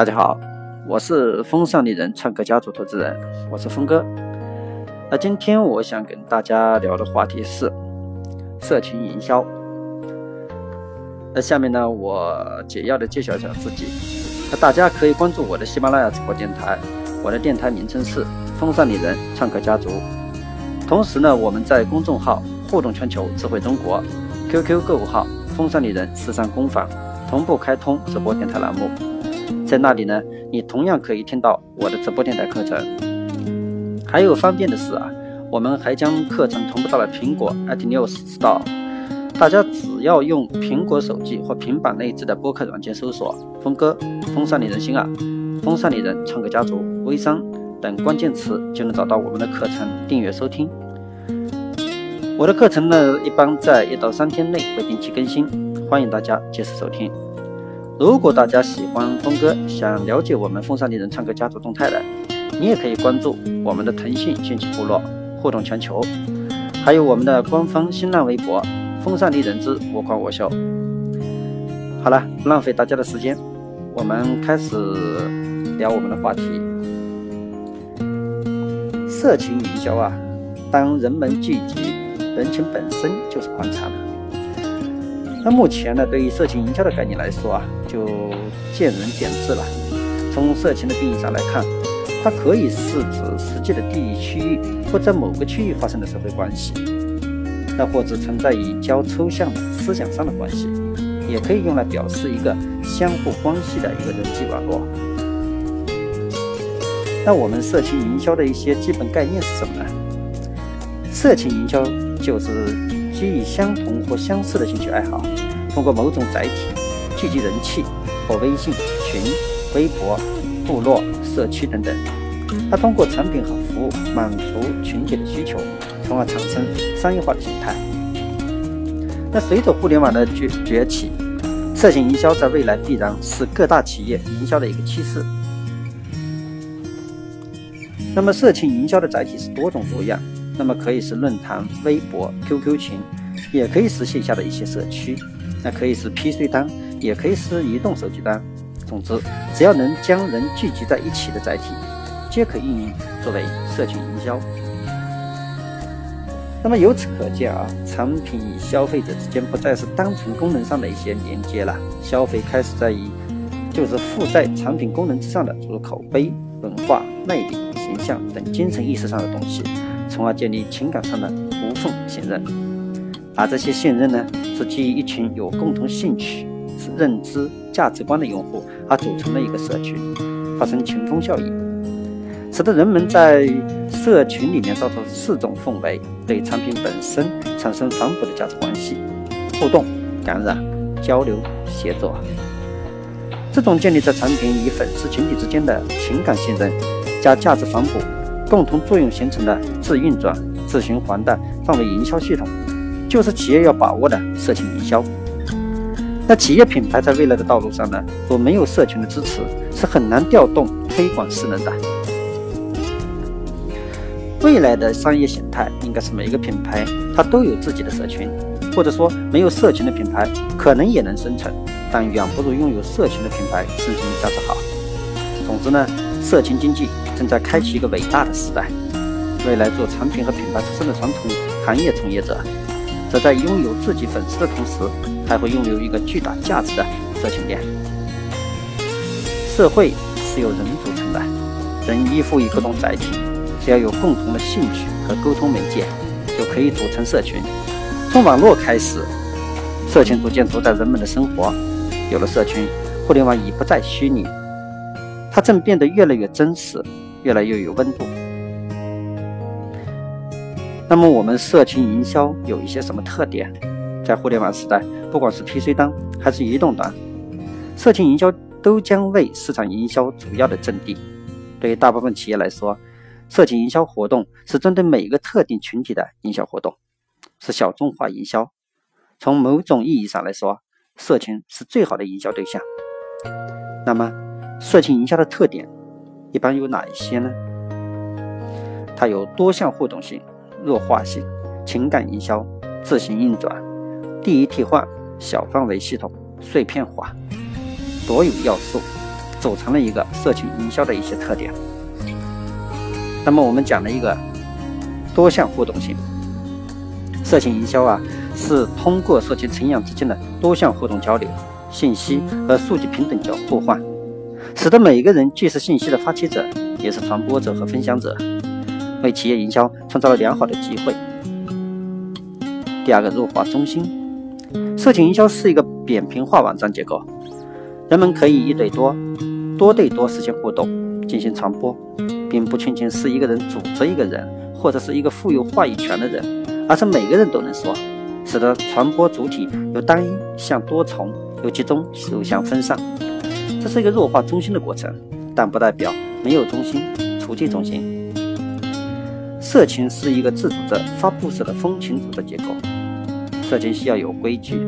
大家好，我是风尚丽人唱歌家族投资人，我是峰哥。那今天我想跟大家聊的话题是社群营销。那下面呢，我简要的介绍一下自己。那大家可以关注我的喜马拉雅直播电台，我的电台名称是风尚丽人唱歌家族。同时呢，我们在公众号互动全球智慧中国、QQ 购物号风尚丽人时尚工坊同步开通直播电台栏目，在那里呢，你同样可以听到我的直播电台课程。还有方便的是啊，我们还将课程同步到了苹果 iTunes Store，大家只要用苹果手机或平板内置的播客软件搜索“峰哥”“风尚里人心啊”“风尚里人唱歌家族”“微商”等关键词，就能找到我们的课程，订阅收听。我的课程呢，一般在一到三天内会定期更新，欢迎大家及时收听。如果大家喜欢峰哥，想了解我们风尚丽人唱歌家族动态的。你也可以关注我们的腾讯兴趣部落互动全球，还有我们的官方新浪微博“风尚丽人之我狂我秀”。好了，不浪费大家的时间，我们开始聊我们的话题。社群营销啊，当人们聚集，人群本身就是宽敞的。那目前呢，对于社群营销的概念来说啊，就见仁见智了。从社群的定义上来看。它可以是指实际的地理区域或在某个区域发生的社会关系，那或者存在于较抽象的思想上的关系，也可以用来表示一个相互关系的一个人际网络。那我们社群营销的一些基本概念是什么呢？社群营销就是基于相同或相似的兴趣爱好，通过某种载体聚集人气，或微信群、微博、部落。社区等等，它通过产品和服务满足群体的需求，从而产生商业化的形态。那随着互联网的崛崛起，社群营销在未来必然是各大企业营销的一个趋势。那么，社群营销的载体是多种多样，那么可以是论坛、微博、QQ 群，也可以是线下的一些社区，那可以是 PC 端，也可以是移动手机端。总之，只要能将人聚集在一起的载体，皆可应用作为社群营销。那么由此可见啊，产品与消费者之间不再是单纯功能上的一些连接了，消费开始在于就是附在产品功能之上的，诸如口碑、文化、魅力、形象等精神意识上的东西，从而建立情感上的无缝信任。而这些信任呢，是基于一群有共同兴趣。是认知价值观的用户，而组成的一个社群，发生群蜂效应，使得人们在社群里面造成四种氛围，对产品本身产生反哺的价值关系，互动、感染、交流、协作。这种建立在产品与粉丝群体之间的情感信任加价值反哺共同作用形成的自运转、自循环的范围营销系统，就是企业要把握的社群营销。那企业品牌在未来的道路上呢，若没有社群的支持，是很难调动推广势能的。未来的商业形态应该是每一个品牌它都有自己的社群，或者说没有社群的品牌可能也能生存，但远不如拥有社群的品牌生存价值好。总之呢，社群经济正在开启一个伟大的时代。未来做产品和品牌出身的传统行业从业者。则在拥有自己粉丝的同时，还会拥有一个巨大价值的社群链。社会是由人组成的，人依附于各种载体，只要有共同的兴趣和沟通媒介，就可以组成社群。从网络开始，社群逐渐主宰人们的生活。有了社群，互联网已不再虚拟，它正变得越来越真实，越来越有温度。那么我们社群营销有一些什么特点？在互联网时代，不管是 PC 端还是移动端，社群营销都将为市场营销主要的阵地。对于大部分企业来说，社群营销活动是针对每一个特定群体的营销活动，是小众化营销。从某种意义上来说，社群是最好的营销对象。那么，社群营销的特点一般有哪一些呢？它有多项互动性。弱化性、情感营销、自行运转、第一替换、小范围系统、碎片化，所有要素。组成了一个社群营销的一些特点。那么我们讲了一个多项互动性，社群营销啊，是通过社群成员之间的多项互动交流、信息和数据平等交互换，使得每一个人既是信息的发起者，也是传播者和分享者，为企业营销创造了良好的机会。第二个，弱化中心，社群营销是一个扁平化网站结构，人们可以一对多、多对多实现互动，进行传播。并不仅仅是一个人组织一个人，或者是一个富有话语权的人，而是每个人都能说，使得传播主体由单一向多重，由集中走向分散。这是一个弱化中心的过程，但不代表没有中心，除去中心。社群是一个自主的发布式的风情组织结构，社群需要有规矩，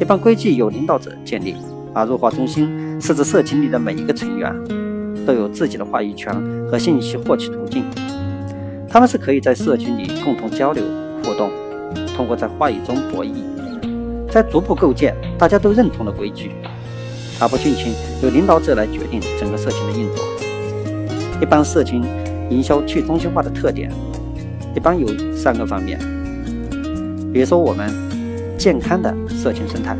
一般规矩由领导者建立，而弱化中心是指社群里的每一个成员。都有自己的话语权和信息获取途径，他们是可以在社群里共同交流互动，通过在话语中博弈，在逐步构建大家都认同的规矩，而不仅仅由领导者来决定整个社群的运作。一般社群营销去中心化的特点，一般有三个方面，比如说我们健康的社群生态，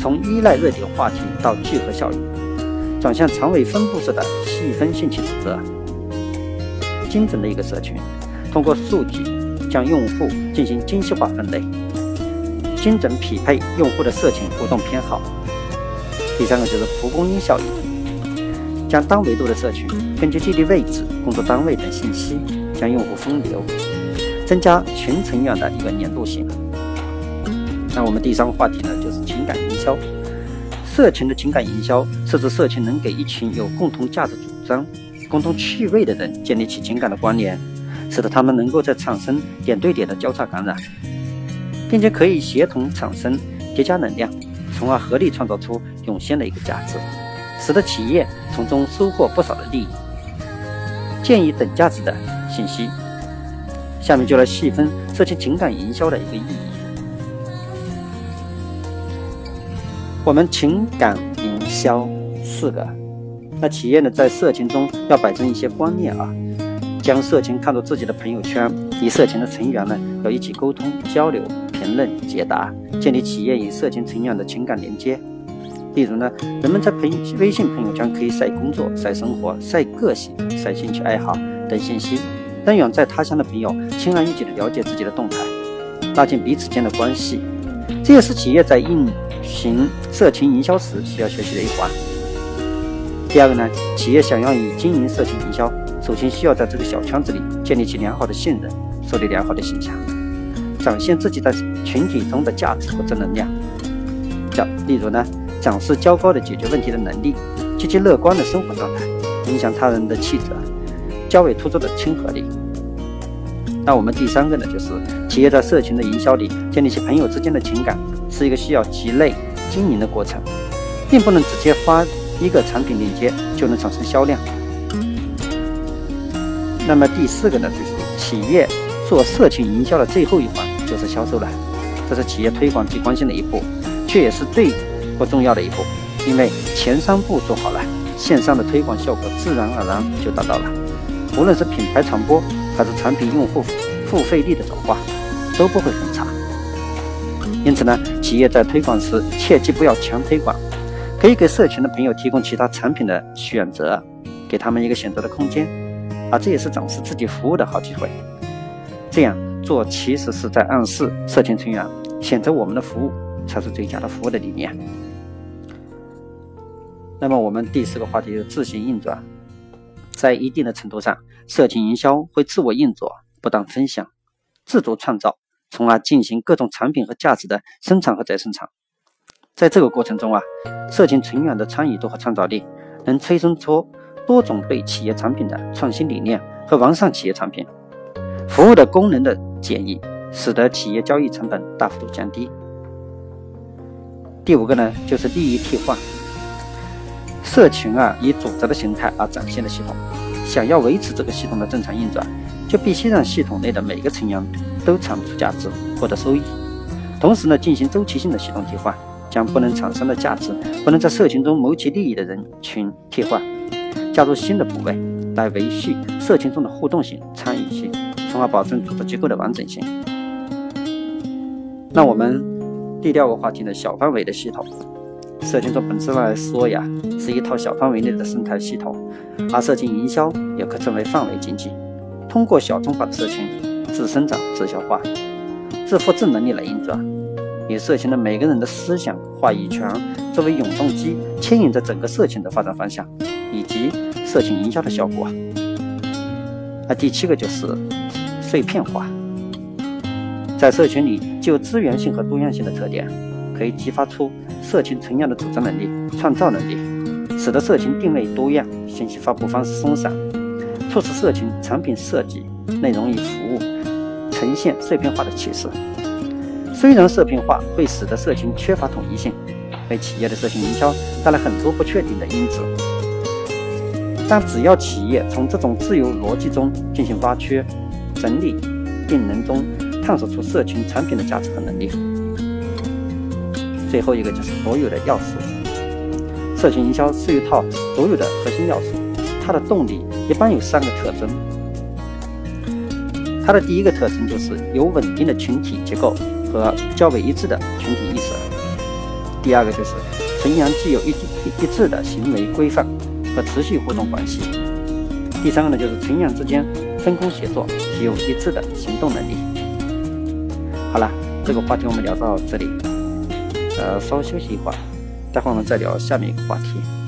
从依赖热点话题到聚合效应。转向长尾分布式的细分兴趣组织，精准的一个社群，通过数据将用户进行精细化分类，精准匹配用户的社群活动偏好。第三个就是蒲公英效应，将单维度的社群根据地理位置、工作单位等信息将用户分流，增加群成员的一个粘度性。那我们第三个话题呢，就是情感营销。社群的情感营销是指社群能给一群有共同价值主张、共同趣味的人建立起情感的关联，使得他们能够在产生点对点的交叉感染，并且可以协同产生叠加能量，从而合力创造出涌现的一个价值，使得企业从中收获不少的利益。建议等价值的信息，下面就来细分社群情感营销的一个意义。我们情感营销四个，那企业呢，在社群中要摆正一些观念啊，将社群看作自己的朋友圈，与社群的成员呢要一起沟通、交流、评论、解答，建立企业与社群成员的情感连接。例如呢，人们在朋微信朋友圈可以晒工作、晒生活、晒个性、晒兴趣爱好等信息，让远在他乡的朋友轻而易举地了解自己的动态，拉近彼此间的关系。这也是企业在运行社群营销时需要学习的一环。第二个呢，企业想要以经营社群营销，首先需要在这个小圈子里建立起良好的信任，树立良好的形象，展现自己在群体中的价值和正能量。叫例如呢，展示较高的解决问题的能力，积极乐观的生活状态，影响他人的气质，较为突出的亲和力。那我们第三个呢，就是企业在社群的营销里建立起朋友之间的情感，是一个需要积累经营的过程，并不能直接发一个产品链接就能产生销量。那么第四个呢，就是企业做社群营销的最后一环就是销售了，这是企业推广最关键的一步，却也是最不重要的一步，因为前三步做好了，线上的推广效果自然而然就达到了，无论是品牌传播。还是产品用户付费率的转化都不会很差，因此呢，企业在推广时切记不要强推广，可以给社群的朋友提供其他产品的选择，给他们一个选择的空间，啊，这也是展示自己服务的好机会。这样做其实是在暗示社群成员选择我们的服务才是最佳的服务的理念。那么我们第四个话题就是自行运转。在一定的程度上，社群营销会自我运作、不断分享、自主创造，从而进行各种产品和价值的生产和再生产。在这个过程中啊，社群成员的参与度和创造力，能催生出多种对企业产品的创新理念和完善企业产品服务的功能的建议，使得企业交易成本大幅度降低。第五个呢，就是利益替换。社群啊，以组织的形态而展现的系统，想要维持这个系统的正常运转，就必须让系统内的每个成员都产出价值、获得收益，同时呢，进行周期性的系统替换，将不能产生的价值、不能在社群中谋取利益的人群替换，加入新的部位来维系社群中的互动性、参与性，从而保证组织机构的完整性。那我们第六个话题呢？小范围的系统，社群从本质上来说呀，是一套小范围内的生态系统，而社群营销也可称为范围经济。通过小众化的社群，自生长、自消化、自复制能力来运转，以社群的每个人的思想、话语权作为永动机，牵引着整个社群的发展方向，以及社群营销的效果。那第七个就是碎片化，在社群里具有资源性和多样性的特点，可以激发出社群存量的组织能力、创造能力，使得社群定位多样，信息发布方式松散。促使社群产品设计、内容与服务呈现碎片化的趋势。虽然碎片化会使得社群缺乏统一性，为企业的社群营销带来很多不确定的因子，但只要企业从这种自由逻辑中进行挖掘、整理，并能中探索出社群产品的价值和能力。最后一个就是所有的要素。社群营销是一套所有的核心要素，它的动力。一般有三个特征，它的第一个特征就是有稳定的群体结构和较为一致的群体意识；第二个就是成员具有一一一致的行为规范和持续互动关系；第三个呢就是成员之间分工协作，具有一致的行动能力。好了，这个话题我们聊到这里，呃，稍微休息一会儿，待会儿我们再聊下面一个话题。